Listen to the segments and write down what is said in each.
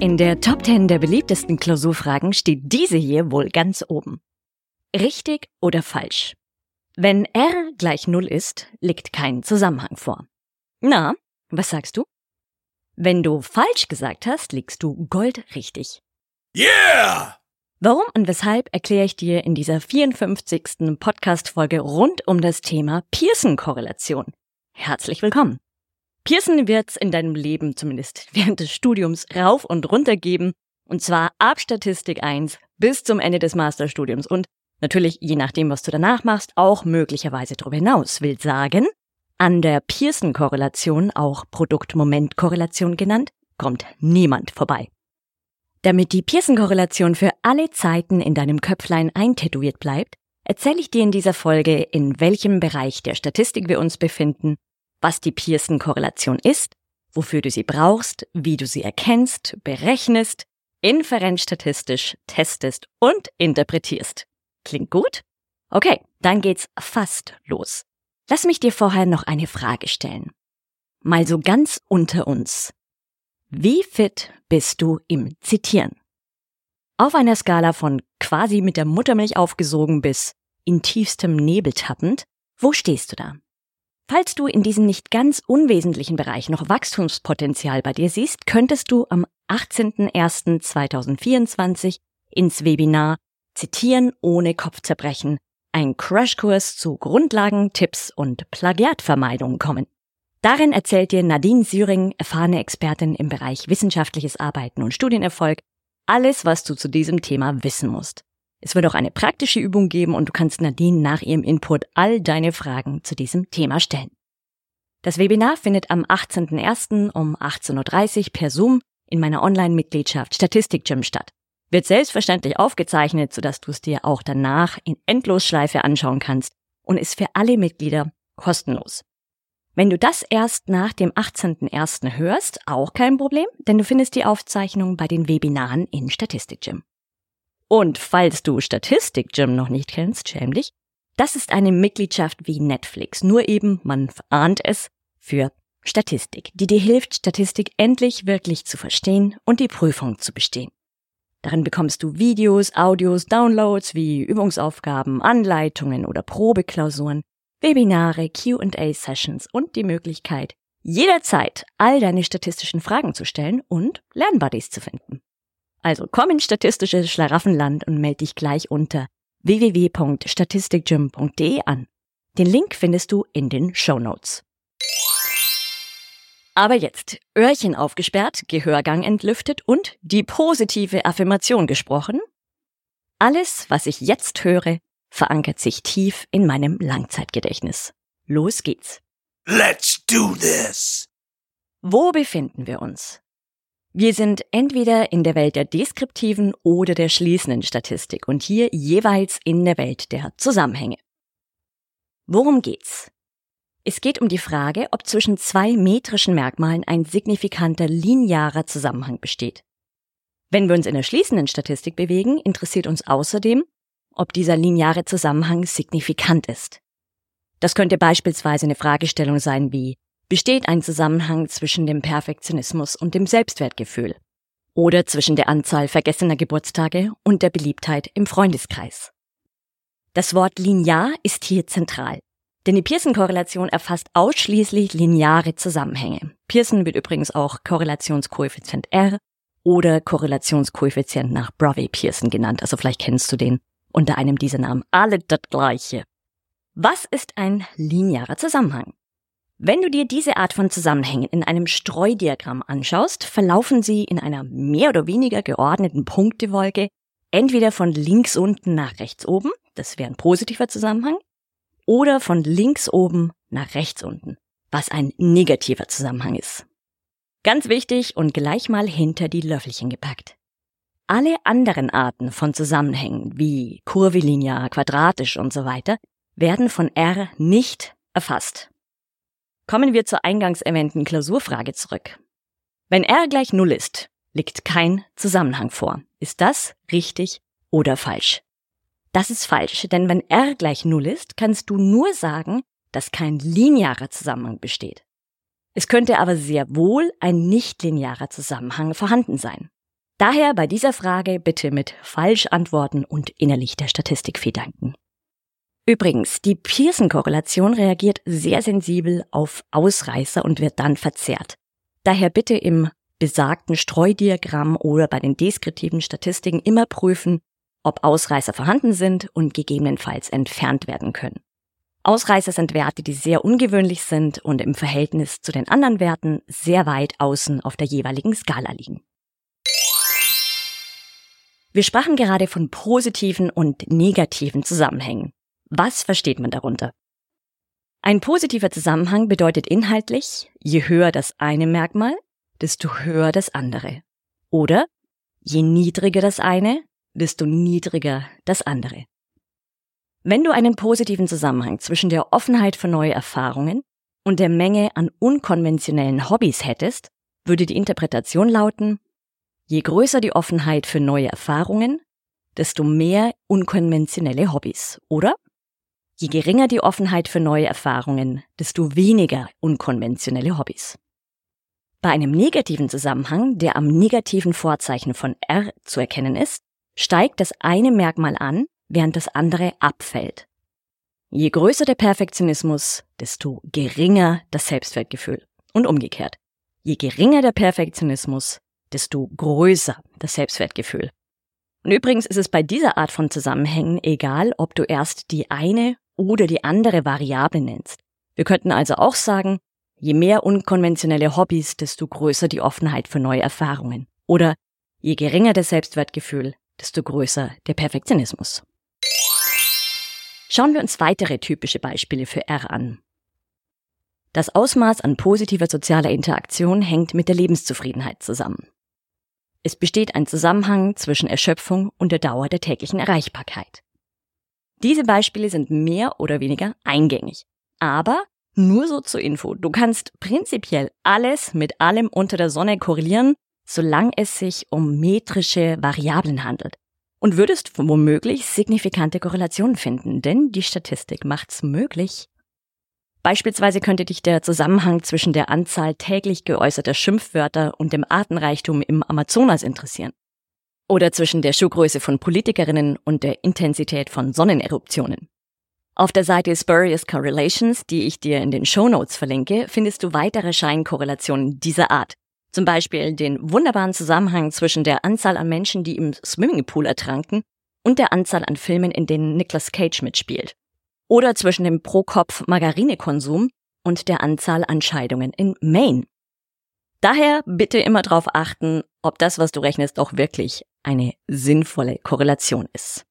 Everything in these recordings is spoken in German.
In der Top 10 der beliebtesten Klausurfragen steht diese hier wohl ganz oben. Richtig oder falsch? Wenn R gleich 0 ist, liegt kein Zusammenhang vor. Na, was sagst du? Wenn du falsch gesagt hast, liegst du goldrichtig. Yeah! Warum und weshalb erkläre ich dir in dieser 54. Podcast-Folge rund um das Thema Pearson-Korrelation. Herzlich willkommen. Pearson wird's in deinem Leben zumindest während des Studiums rauf und runter geben. Und zwar ab Statistik 1 bis zum Ende des Masterstudiums und natürlich je nachdem, was du danach machst, auch möglicherweise darüber hinaus. Will sagen, an der Pearson-Korrelation, auch Produkt-Moment-Korrelation genannt, kommt niemand vorbei. Damit die Pearson-Korrelation für alle Zeiten in deinem Köpflein eintätowiert bleibt, erzähle ich dir in dieser Folge, in welchem Bereich der Statistik wir uns befinden was die Pearson-Korrelation ist, wofür du sie brauchst, wie du sie erkennst, berechnest, inferenzstatistisch testest und interpretierst. Klingt gut? Okay, dann geht's fast los. Lass mich dir vorher noch eine Frage stellen. Mal so ganz unter uns. Wie fit bist du im Zitieren? Auf einer Skala von quasi mit der Muttermilch aufgesogen bis in tiefstem Nebel tappend, wo stehst du da? Falls du in diesem nicht ganz unwesentlichen Bereich noch Wachstumspotenzial bei dir siehst, könntest du am 18.01.2024 ins Webinar Zitieren ohne Kopfzerbrechen, ein Crashkurs zu Grundlagen, Tipps und Plagiatvermeidung kommen. Darin erzählt dir Nadine Syring, erfahrene Expertin im Bereich wissenschaftliches Arbeiten und Studienerfolg, alles, was du zu diesem Thema wissen musst. Es wird auch eine praktische Übung geben und du kannst Nadine nach ihrem Input all deine Fragen zu diesem Thema stellen. Das Webinar findet am 18.01. um 18.30 Uhr per Zoom in meiner Online-Mitgliedschaft Statistik Gym statt. Wird selbstverständlich aufgezeichnet, sodass du es dir auch danach in Endlosschleife anschauen kannst und ist für alle Mitglieder kostenlos. Wenn du das erst nach dem 18.01. hörst, auch kein Problem, denn du findest die Aufzeichnung bei den Webinaren in Statistik Gym. Und falls du Statistik Gym noch nicht kennst, schäm dich, das ist eine Mitgliedschaft wie Netflix, nur eben, man ahnt es, für Statistik, die dir hilft, Statistik endlich wirklich zu verstehen und die Prüfung zu bestehen. Darin bekommst du Videos, Audios, Downloads wie Übungsaufgaben, Anleitungen oder Probeklausuren, Webinare, QA-Sessions und die Möglichkeit, jederzeit all deine statistischen Fragen zu stellen und Lernbuddies zu finden. Also komm ins statistische Schlaraffenland und melde dich gleich unter www.statistikgym.de an. Den Link findest du in den Show Notes. Aber jetzt Öhrchen aufgesperrt, Gehörgang entlüftet und die positive Affirmation gesprochen. Alles, was ich jetzt höre, verankert sich tief in meinem Langzeitgedächtnis. Los geht's. Let's do this! Wo befinden wir uns? Wir sind entweder in der Welt der deskriptiven oder der schließenden Statistik und hier jeweils in der Welt der Zusammenhänge. Worum geht's? Es geht um die Frage, ob zwischen zwei metrischen Merkmalen ein signifikanter linearer Zusammenhang besteht. Wenn wir uns in der schließenden Statistik bewegen, interessiert uns außerdem, ob dieser lineare Zusammenhang signifikant ist. Das könnte beispielsweise eine Fragestellung sein wie, besteht ein Zusammenhang zwischen dem Perfektionismus und dem Selbstwertgefühl oder zwischen der Anzahl vergessener Geburtstage und der Beliebtheit im Freundeskreis. Das Wort linear ist hier zentral, denn die Pearson-Korrelation erfasst ausschließlich lineare Zusammenhänge. Pearson wird übrigens auch Korrelationskoeffizient R oder Korrelationskoeffizient nach Brovey-Pearson genannt, also vielleicht kennst du den unter einem dieser Namen. Alle das gleiche. Was ist ein linearer Zusammenhang? Wenn du dir diese Art von Zusammenhängen in einem Streudiagramm anschaust, verlaufen sie in einer mehr oder weniger geordneten Punktewolke entweder von links unten nach rechts oben, das wäre ein positiver Zusammenhang, oder von links oben nach rechts unten, was ein negativer Zusammenhang ist. Ganz wichtig und gleich mal hinter die Löffelchen gepackt. Alle anderen Arten von Zusammenhängen, wie kurvilinear, quadratisch und so weiter, werden von R nicht erfasst. Kommen wir zur eingangs erwähnten Klausurfrage zurück. Wenn R gleich Null ist, liegt kein Zusammenhang vor. Ist das richtig oder falsch? Das ist falsch, denn wenn R gleich Null ist, kannst du nur sagen, dass kein linearer Zusammenhang besteht. Es könnte aber sehr wohl ein nichtlinearer Zusammenhang vorhanden sein. Daher bei dieser Frage bitte mit falsch antworten und innerlich der Statistikfee danken. Übrigens, die Pearson-Korrelation reagiert sehr sensibel auf Ausreißer und wird dann verzerrt. Daher bitte im besagten Streudiagramm oder bei den deskriptiven Statistiken immer prüfen, ob Ausreißer vorhanden sind und gegebenenfalls entfernt werden können. Ausreißer sind Werte, die sehr ungewöhnlich sind und im Verhältnis zu den anderen Werten sehr weit außen auf der jeweiligen Skala liegen. Wir sprachen gerade von positiven und negativen Zusammenhängen. Was versteht man darunter? Ein positiver Zusammenhang bedeutet inhaltlich, je höher das eine Merkmal, desto höher das andere. Oder je niedriger das eine, desto niedriger das andere. Wenn du einen positiven Zusammenhang zwischen der Offenheit für neue Erfahrungen und der Menge an unkonventionellen Hobbys hättest, würde die Interpretation lauten, je größer die Offenheit für neue Erfahrungen, desto mehr unkonventionelle Hobbys, oder? Je geringer die Offenheit für neue Erfahrungen, desto weniger unkonventionelle Hobbys. Bei einem negativen Zusammenhang, der am negativen Vorzeichen von R zu erkennen ist, steigt das eine Merkmal an, während das andere abfällt. Je größer der Perfektionismus, desto geringer das Selbstwertgefühl. Und umgekehrt. Je geringer der Perfektionismus, desto größer das Selbstwertgefühl. Und übrigens ist es bei dieser Art von Zusammenhängen egal, ob du erst die eine oder die andere Variable nennst. Wir könnten also auch sagen, je mehr unkonventionelle Hobbys, desto größer die Offenheit für neue Erfahrungen. Oder je geringer das Selbstwertgefühl, desto größer der Perfektionismus. Schauen wir uns weitere typische Beispiele für R an. Das Ausmaß an positiver sozialer Interaktion hängt mit der Lebenszufriedenheit zusammen. Es besteht ein Zusammenhang zwischen Erschöpfung und der Dauer der täglichen Erreichbarkeit. Diese Beispiele sind mehr oder weniger eingängig. Aber nur so zur Info. Du kannst prinzipiell alles mit allem unter der Sonne korrelieren, solange es sich um metrische Variablen handelt und würdest womöglich signifikante Korrelationen finden, denn die Statistik macht's möglich. Beispielsweise könnte dich der Zusammenhang zwischen der Anzahl täglich geäußerter Schimpfwörter und dem Artenreichtum im Amazonas interessieren. Oder zwischen der Schuhgröße von Politikerinnen und der Intensität von Sonneneruptionen. Auf der Seite Spurious Correlations, die ich dir in den Show Notes verlinke, findest du weitere Scheinkorrelationen dieser Art, zum Beispiel den wunderbaren Zusammenhang zwischen der Anzahl an Menschen, die im Swimmingpool ertranken, und der Anzahl an Filmen, in denen Nicolas Cage mitspielt. Oder zwischen dem Pro-Kopf-Margarinekonsum und der Anzahl an Scheidungen in Maine. Daher bitte immer darauf achten, ob das, was du rechnest, auch wirklich eine sinnvolle Korrelation ist.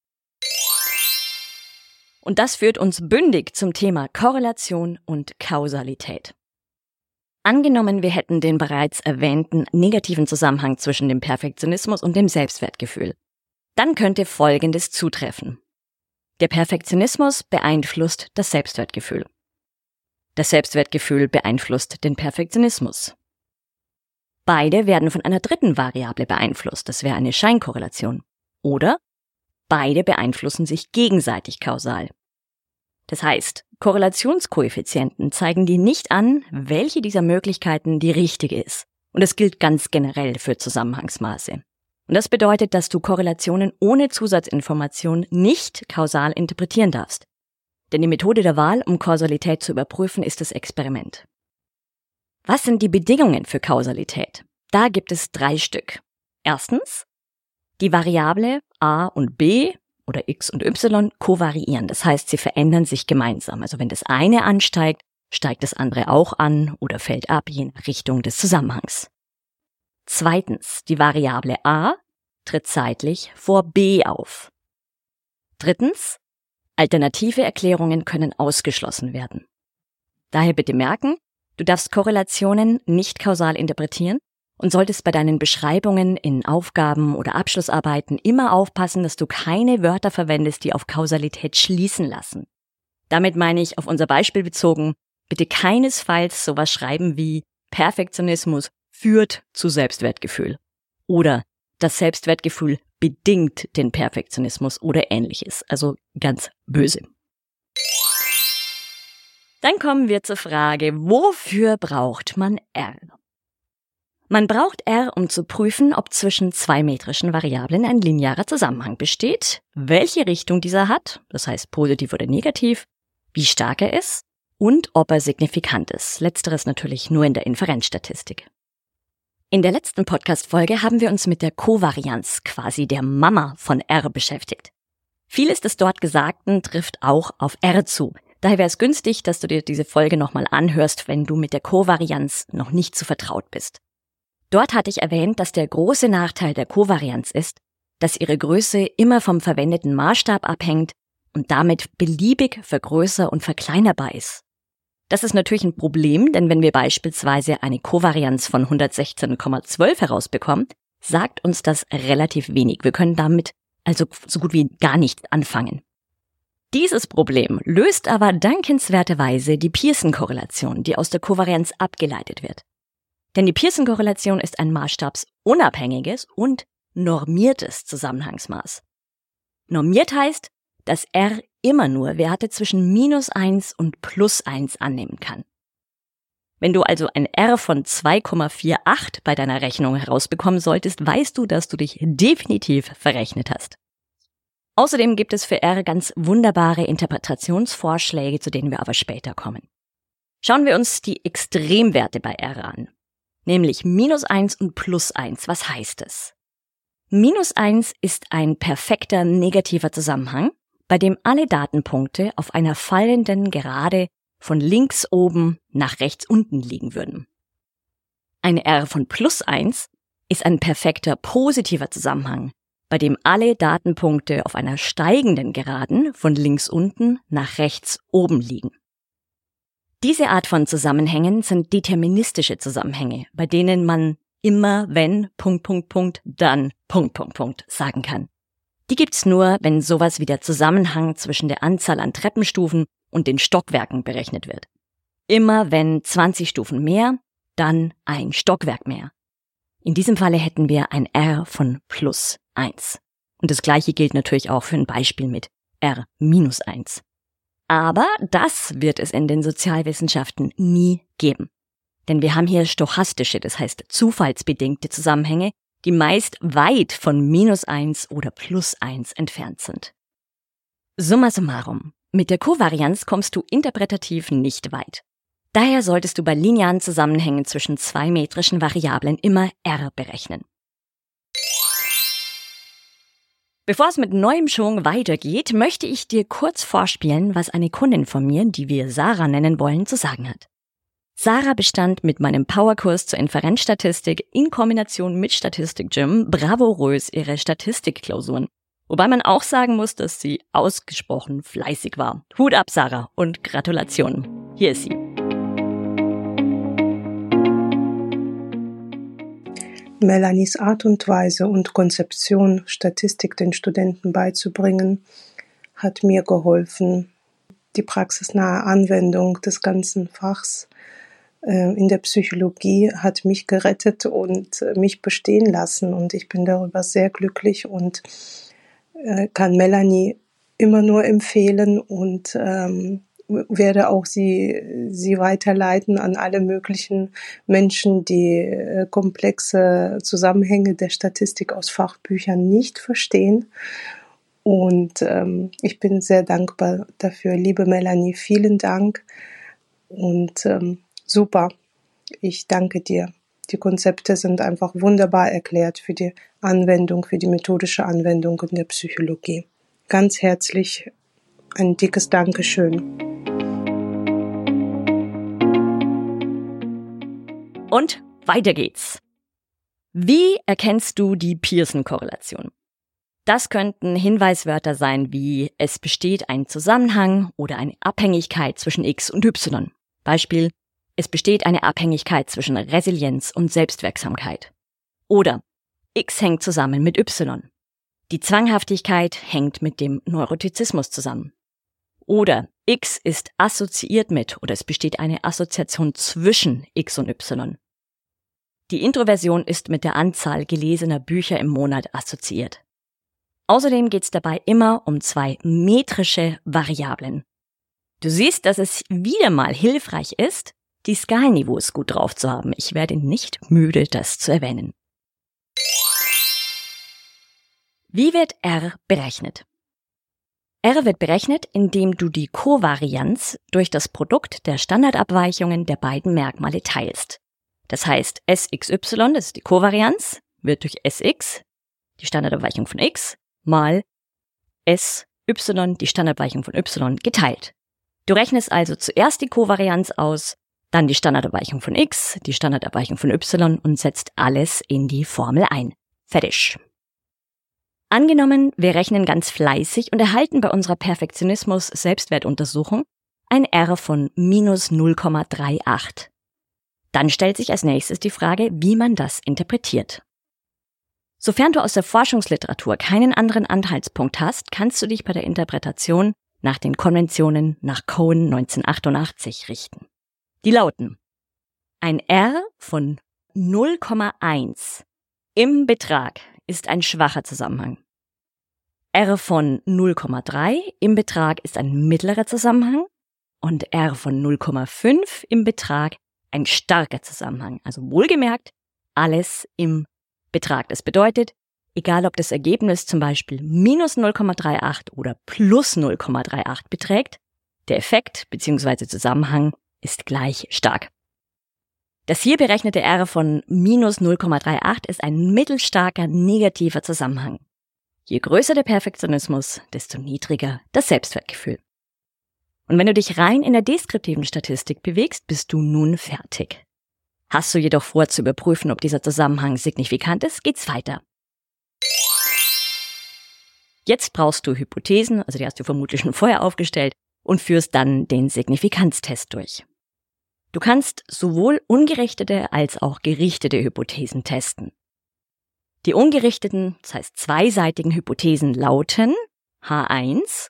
Und das führt uns bündig zum Thema Korrelation und Kausalität. Angenommen, wir hätten den bereits erwähnten negativen Zusammenhang zwischen dem Perfektionismus und dem Selbstwertgefühl. Dann könnte Folgendes zutreffen. Der Perfektionismus beeinflusst das Selbstwertgefühl. Das Selbstwertgefühl beeinflusst den Perfektionismus. Beide werden von einer dritten Variable beeinflusst, das wäre eine Scheinkorrelation. Oder beide beeinflussen sich gegenseitig kausal. Das heißt, Korrelationskoeffizienten zeigen dir nicht an, welche dieser Möglichkeiten die richtige ist. Und das gilt ganz generell für Zusammenhangsmaße. Und das bedeutet, dass du Korrelationen ohne Zusatzinformation nicht kausal interpretieren darfst. Denn die Methode der Wahl, um Kausalität zu überprüfen, ist das Experiment. Was sind die Bedingungen für Kausalität? Da gibt es drei Stück. Erstens, die Variable a und b oder X und Y kovariieren. Das heißt, sie verändern sich gemeinsam. Also wenn das eine ansteigt, steigt das andere auch an oder fällt ab, je nach Richtung des Zusammenhangs. Zweitens, die Variable a tritt zeitlich vor b auf. Drittens, alternative Erklärungen können ausgeschlossen werden. Daher bitte merken, du darfst Korrelationen nicht kausal interpretieren und solltest bei deinen Beschreibungen in Aufgaben oder Abschlussarbeiten immer aufpassen, dass du keine Wörter verwendest, die auf Kausalität schließen lassen. Damit meine ich auf unser Beispiel bezogen, bitte keinesfalls sowas schreiben wie Perfektionismus führt zu Selbstwertgefühl oder das Selbstwertgefühl bedingt den Perfektionismus oder ähnliches, also ganz böse. Dann kommen wir zur Frage, wofür braucht man R? Man braucht R, um zu prüfen, ob zwischen zwei metrischen Variablen ein linearer Zusammenhang besteht, welche Richtung dieser hat, das heißt positiv oder negativ, wie stark er ist und ob er signifikant ist. Letzteres natürlich nur in der Inferenzstatistik. In der letzten Podcast-Folge haben wir uns mit der Kovarianz, quasi der Mama von R, beschäftigt. Vieles des dort Gesagten trifft auch auf R zu. Daher wäre es günstig, dass du dir diese Folge nochmal anhörst, wenn du mit der Kovarianz noch nicht zu vertraut bist. Dort hatte ich erwähnt, dass der große Nachteil der Kovarianz ist, dass ihre Größe immer vom verwendeten Maßstab abhängt und damit beliebig vergrößer und verkleinerbar ist. Das ist natürlich ein Problem, denn wenn wir beispielsweise eine Kovarianz von 116,12 herausbekommen, sagt uns das relativ wenig. Wir können damit also so gut wie gar nichts anfangen. Dieses Problem löst aber dankenswerterweise die Pearson-Korrelation, die aus der Kovarianz abgeleitet wird. Denn die Pearson-Korrelation ist ein maßstabsunabhängiges und normiertes Zusammenhangsmaß. Normiert heißt, dass R immer nur Werte zwischen minus eins und plus eins annehmen kann. Wenn du also ein R von 2,48 bei deiner Rechnung herausbekommen solltest, weißt du, dass du dich definitiv verrechnet hast. Außerdem gibt es für R ganz wunderbare Interpretationsvorschläge, zu denen wir aber später kommen. Schauen wir uns die Extremwerte bei R an nämlich minus eins und plus eins. Was heißt es? Minus eins ist ein perfekter negativer Zusammenhang, bei dem alle Datenpunkte auf einer fallenden Gerade von links oben nach rechts unten liegen würden. Eine R von plus eins ist ein perfekter positiver Zusammenhang, bei dem alle Datenpunkte auf einer steigenden Geraden von links unten nach rechts oben liegen. Diese Art von Zusammenhängen sind deterministische Zusammenhänge, bei denen man immer wenn Punkt Punkt Punkt dann Punkt Punkt Punkt sagen kann. Die gibt's nur, wenn sowas wie der Zusammenhang zwischen der Anzahl an Treppenstufen und den Stockwerken berechnet wird. Immer wenn 20 Stufen mehr, dann ein Stockwerk mehr. In diesem Falle hätten wir ein R von plus 1. Und das gleiche gilt natürlich auch für ein Beispiel mit R minus 1. Aber das wird es in den Sozialwissenschaften nie geben. Denn wir haben hier stochastische, das heißt zufallsbedingte Zusammenhänge, die meist weit von minus eins oder plus eins entfernt sind. Summa summarum. Mit der Kovarianz kommst du interpretativ nicht weit. Daher solltest du bei linearen Zusammenhängen zwischen zwei metrischen Variablen immer R berechnen. Bevor es mit neuem Schwung weitergeht, möchte ich dir kurz vorspielen, was eine Kundin von mir, die wir Sarah nennen wollen, zu sagen hat. Sarah bestand mit meinem Powerkurs zur Inferenzstatistik in Kombination mit Statistik Gym bravourös ihre Statistikklausuren. Wobei man auch sagen muss, dass sie ausgesprochen fleißig war. Hut ab, Sarah, und Gratulation. Hier ist sie. Melanies Art und Weise und Konzeption, Statistik den Studenten beizubringen, hat mir geholfen. Die praxisnahe Anwendung des ganzen Fachs äh, in der Psychologie hat mich gerettet und äh, mich bestehen lassen. Und ich bin darüber sehr glücklich und äh, kann Melanie immer nur empfehlen und ähm, werde auch sie, sie weiterleiten an alle möglichen Menschen, die äh, komplexe Zusammenhänge der Statistik aus Fachbüchern nicht verstehen. Und ähm, ich bin sehr dankbar dafür. Liebe Melanie, vielen Dank und ähm, super. Ich danke dir. Die Konzepte sind einfach wunderbar erklärt für die Anwendung, für die methodische Anwendung in der Psychologie. Ganz herzlich ein dickes Dankeschön. Und weiter geht's. Wie erkennst du die Pearson-Korrelation? Das könnten Hinweiswörter sein wie es besteht ein Zusammenhang oder eine Abhängigkeit zwischen x und y. Beispiel es besteht eine Abhängigkeit zwischen Resilienz und Selbstwirksamkeit. Oder X hängt zusammen mit Y. Die Zwanghaftigkeit hängt mit dem Neurotizismus zusammen. Oder X ist assoziiert mit oder es besteht eine Assoziation zwischen X und Y. Die Introversion ist mit der Anzahl gelesener Bücher im Monat assoziiert. Außerdem geht es dabei immer um zwei metrische Variablen. Du siehst, dass es wieder mal hilfreich ist, die Skalniveaus gut drauf zu haben. Ich werde nicht müde, das zu erwähnen. Wie wird R berechnet? R wird berechnet, indem du die Kovarianz durch das Produkt der Standardabweichungen der beiden Merkmale teilst. Das heißt, SXY, das ist die Kovarianz, wird durch SX, die Standardabweichung von X, mal SY, die Standardabweichung von Y, geteilt. Du rechnest also zuerst die Kovarianz aus, dann die Standardabweichung von X, die Standardabweichung von Y und setzt alles in die Formel ein. Fertig. Angenommen, wir rechnen ganz fleißig und erhalten bei unserer Perfektionismus-Selbstwertuntersuchung ein R von minus 0,38. Dann stellt sich als nächstes die Frage, wie man das interpretiert. Sofern du aus der Forschungsliteratur keinen anderen Anhaltspunkt hast, kannst du dich bei der Interpretation nach den Konventionen nach Cohen 1988 richten. Die lauten ein R von 0,1 im Betrag ist ein schwacher Zusammenhang. R von 0,3 im Betrag ist ein mittlerer Zusammenhang und R von 0,5 im Betrag ein starker Zusammenhang. Also wohlgemerkt, alles im Betrag. Das bedeutet, egal ob das Ergebnis zum Beispiel minus 0,38 oder plus 0,38 beträgt, der Effekt bzw. Zusammenhang ist gleich stark. Das hier berechnete R von minus 0,38 ist ein mittelstarker negativer Zusammenhang. Je größer der Perfektionismus, desto niedriger das Selbstwertgefühl. Und wenn du dich rein in der deskriptiven Statistik bewegst, bist du nun fertig. Hast du jedoch vor zu überprüfen, ob dieser Zusammenhang signifikant ist, geht's weiter. Jetzt brauchst du Hypothesen, also die hast du vermutlich schon vorher aufgestellt, und führst dann den Signifikanztest durch. Du kannst sowohl ungerichtete als auch gerichtete Hypothesen testen. Die ungerichteten, das heißt zweiseitigen Hypothesen lauten H1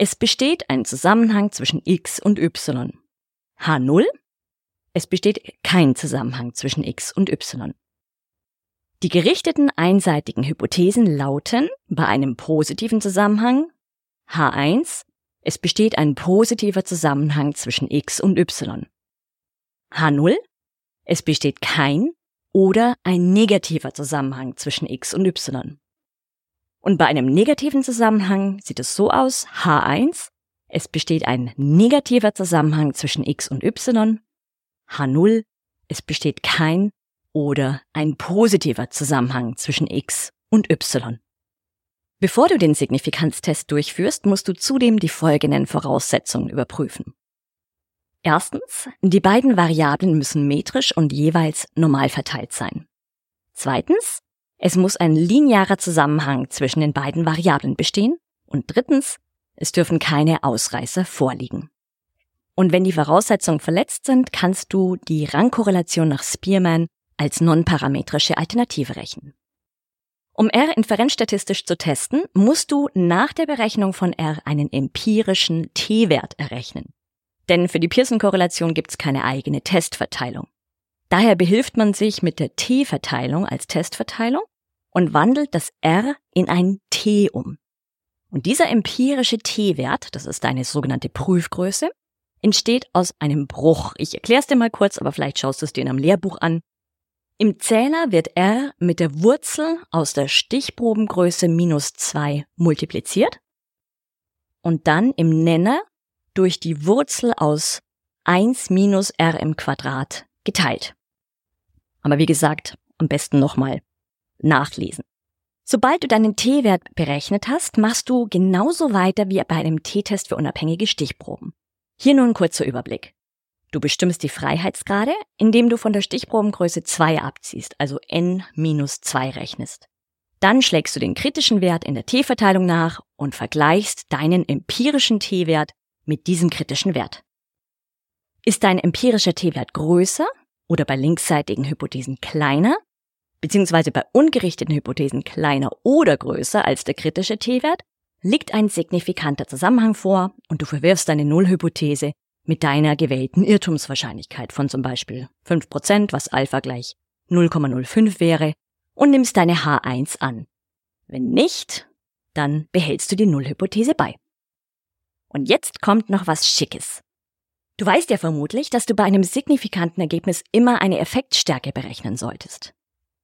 es besteht ein Zusammenhang zwischen x und y. H0. Es besteht kein Zusammenhang zwischen x und y. Die gerichteten einseitigen Hypothesen lauten bei einem positiven Zusammenhang H1. Es besteht ein positiver Zusammenhang zwischen x und y. H0. Es besteht kein oder ein negativer Zusammenhang zwischen x und y. Und bei einem negativen Zusammenhang sieht es so aus, H1, es besteht ein negativer Zusammenhang zwischen x und y, H0, es besteht kein oder ein positiver Zusammenhang zwischen x und y. Bevor du den Signifikanztest durchführst, musst du zudem die folgenden Voraussetzungen überprüfen. Erstens, die beiden Variablen müssen metrisch und jeweils normal verteilt sein. Zweitens, es muss ein linearer Zusammenhang zwischen den beiden Variablen bestehen. Und drittens, es dürfen keine Ausreißer vorliegen. Und wenn die Voraussetzungen verletzt sind, kannst du die Rangkorrelation nach Spearman als nonparametrische Alternative rechnen. Um R inferenzstatistisch zu testen, musst du nach der Berechnung von R einen empirischen T-Wert errechnen. Denn für die Pearson-Korrelation gibt es keine eigene Testverteilung. Daher behilft man sich mit der T-Verteilung als Testverteilung und wandelt das R in ein T um. Und dieser empirische T-Wert, das ist deine sogenannte Prüfgröße, entsteht aus einem Bruch. Ich erkläre es dir mal kurz, aber vielleicht schaust du es dir in einem Lehrbuch an. Im Zähler wird R mit der Wurzel aus der Stichprobengröße minus 2 multipliziert und dann im Nenner durch die Wurzel aus 1 minus R im Quadrat geteilt. Aber wie gesagt, am besten nochmal nachlesen. Sobald du deinen T-Wert berechnet hast, machst du genauso weiter wie bei einem T-Test für unabhängige Stichproben. Hier nun ein kurzer Überblick. Du bestimmst die Freiheitsgrade, indem du von der Stichprobengröße 2 abziehst, also n minus 2 rechnest. Dann schlägst du den kritischen Wert in der T-Verteilung nach und vergleichst deinen empirischen T-Wert mit diesem kritischen Wert. Ist dein empirischer T-Wert größer oder bei linksseitigen Hypothesen kleiner, beziehungsweise bei ungerichteten Hypothesen kleiner oder größer als der kritische T-Wert, liegt ein signifikanter Zusammenhang vor und du verwirfst deine Nullhypothese mit deiner gewählten Irrtumswahrscheinlichkeit von zum Beispiel 5%, was Alpha gleich 0,05 wäre, und nimmst deine H1 an. Wenn nicht, dann behältst du die Nullhypothese bei. Und jetzt kommt noch was Schickes. Du weißt ja vermutlich, dass du bei einem signifikanten Ergebnis immer eine Effektstärke berechnen solltest.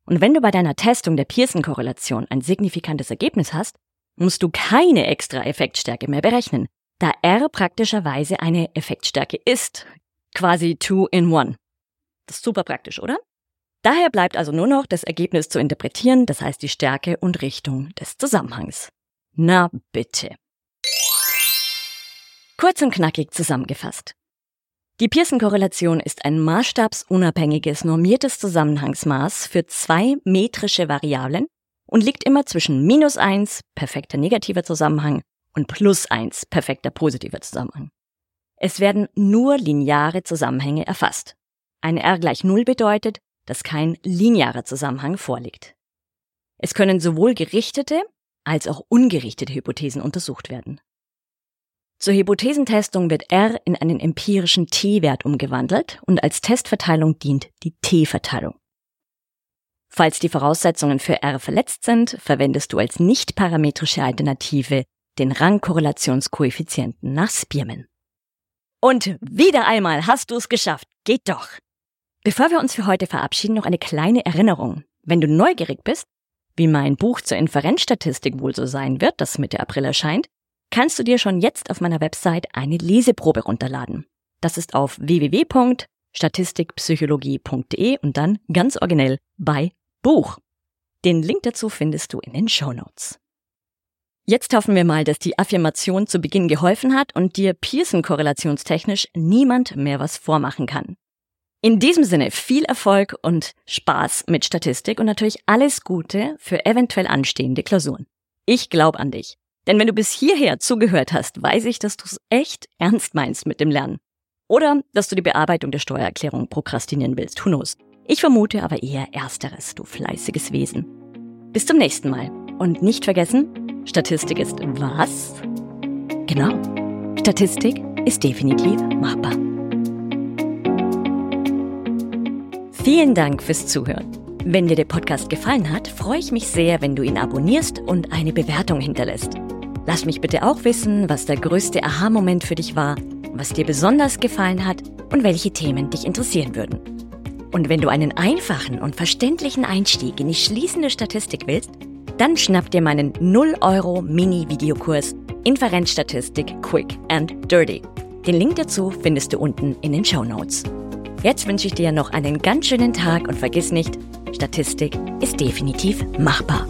Und wenn du bei deiner Testung der Pearson-Korrelation ein signifikantes Ergebnis hast, musst du keine extra Effektstärke mehr berechnen, da R praktischerweise eine Effektstärke ist. Quasi two in one. Das ist super praktisch, oder? Daher bleibt also nur noch das Ergebnis zu interpretieren, das heißt die Stärke und Richtung des Zusammenhangs. Na bitte. Kurz und knackig zusammengefasst. Die Pearson-Korrelation ist ein maßstabsunabhängiges normiertes Zusammenhangsmaß für zwei metrische Variablen und liegt immer zwischen minus eins perfekter negativer Zusammenhang und plus eins perfekter positiver Zusammenhang. Es werden nur lineare Zusammenhänge erfasst. Eine R gleich Null bedeutet, dass kein linearer Zusammenhang vorliegt. Es können sowohl gerichtete als auch ungerichtete Hypothesen untersucht werden. Zur Hypothesentestung wird R in einen empirischen T-Wert umgewandelt und als Testverteilung dient die T-Verteilung. Falls die Voraussetzungen für R verletzt sind, verwendest du als nicht parametrische Alternative den Rangkorrelationskoeffizienten nach Spearman. Und wieder einmal hast du es geschafft. Geht doch. Bevor wir uns für heute verabschieden, noch eine kleine Erinnerung. Wenn du neugierig bist, wie mein Buch zur Inferenzstatistik wohl so sein wird, das Mitte April erscheint, kannst du dir schon jetzt auf meiner Website eine Leseprobe runterladen. Das ist auf www.statistikpsychologie.de und dann ganz originell bei Buch. Den Link dazu findest du in den Show Notes. Jetzt hoffen wir mal, dass die Affirmation zu Beginn geholfen hat und dir Pearson-korrelationstechnisch niemand mehr was vormachen kann. In diesem Sinne viel Erfolg und Spaß mit Statistik und natürlich alles Gute für eventuell anstehende Klausuren. Ich glaube an dich. Denn wenn du bis hierher zugehört hast, weiß ich, dass du es echt ernst meinst mit dem Lernen. Oder dass du die Bearbeitung der Steuererklärung prokrastinieren willst. Who knows? Ich vermute aber eher Ersteres, du fleißiges Wesen. Bis zum nächsten Mal. Und nicht vergessen, Statistik ist was? Genau. Statistik ist definitiv machbar. Vielen Dank fürs Zuhören. Wenn dir der Podcast gefallen hat, freue ich mich sehr, wenn du ihn abonnierst und eine Bewertung hinterlässt. Lass mich bitte auch wissen, was der größte Aha-Moment für dich war, was dir besonders gefallen hat und welche Themen dich interessieren würden. Und wenn du einen einfachen und verständlichen Einstieg in die schließende Statistik willst, dann schnapp dir meinen 0 Euro Mini-Videokurs Inferenzstatistik Quick and Dirty. Den Link dazu findest du unten in den Show Notes. Jetzt wünsche ich dir noch einen ganz schönen Tag und vergiss nicht, Statistik ist definitiv machbar.